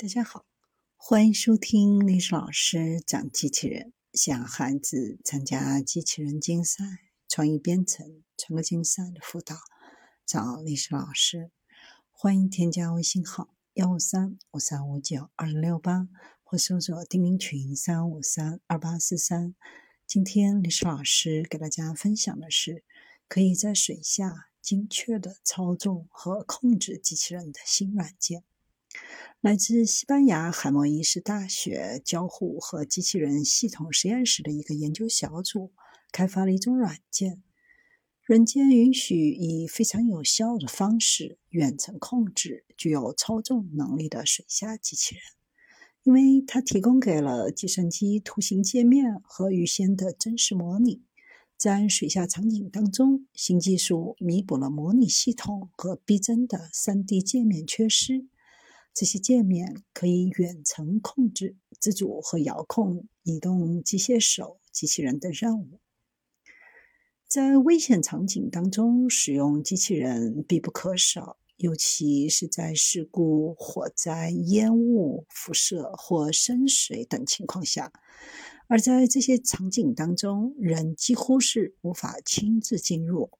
大家好，欢迎收听历史老师讲机器人。想孩子参加机器人竞赛、创意编程、创客竞赛的辅导，找历史老师。欢迎添加微信号幺五三五三五九二零六八，或搜索钉钉群三五三二八四三。今天历史老师给大家分享的是，可以在水下精确的操纵和控制机器人的新软件。来自西班牙海默伊斯大学交互和机器人系统实验室的一个研究小组开发了一种软件。软件允许以非常有效的方式远程控制具有操纵能力的水下机器人，因为它提供给了计算机图形界面和预先的真实模拟。在水下场景当中，新技术弥补了模拟系统和逼真的 3D 界面缺失。这些界面可以远程控制、自主和遥控移动机械手、机器人的任务。在危险场景当中，使用机器人必不可少，尤其是在事故、火灾、烟雾、辐射或深水等情况下。而在这些场景当中，人几乎是无法亲自进入。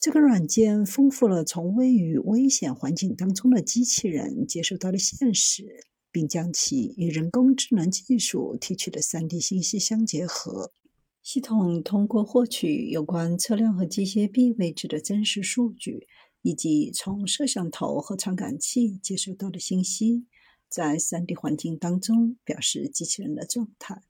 这个软件丰富了从位于危险环境当中的机器人接受到的现实，并将其与人工智能技术提取的 3D 信息相结合。系统通过获取有关车辆和机械臂位置的真实数据，以及从摄像头和传感器接收到的信息，在 3D 环境当中表示机器人的状态。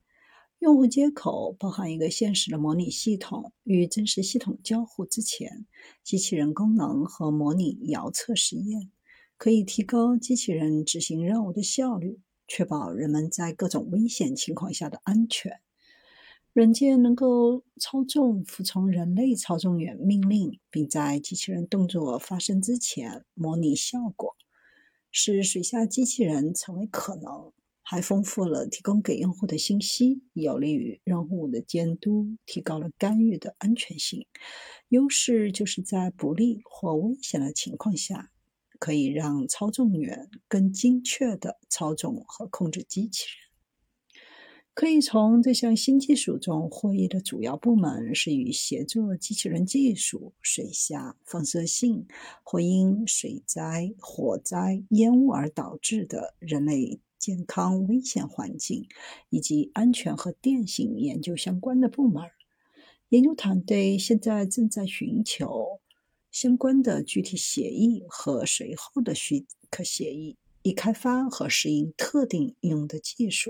用户接口包含一个现实的模拟系统，与真实系统交互之前，机器人功能和模拟遥测实验可以提高机器人执行任务的效率，确保人们在各种危险情况下的安全。软件能够操纵服从人类操纵员命令，并在机器人动作发生之前模拟效果，使水下机器人成为可能。还丰富了提供给用户的信息，有利于用户的监督，提高了干预的安全性。优势就是在不利或危险的情况下，可以让操纵员更精确地操纵和控制机器人。可以从这项新技术中获益的主要部门是与协作机器人技术、水下放射性或因水灾、火灾、烟雾而导致的人类。健康危险环境以及安全和电信研究相关的部门，研究团队现在正在寻求相关的具体协议和随后的许可协议，以开发和适应特定应用的技术。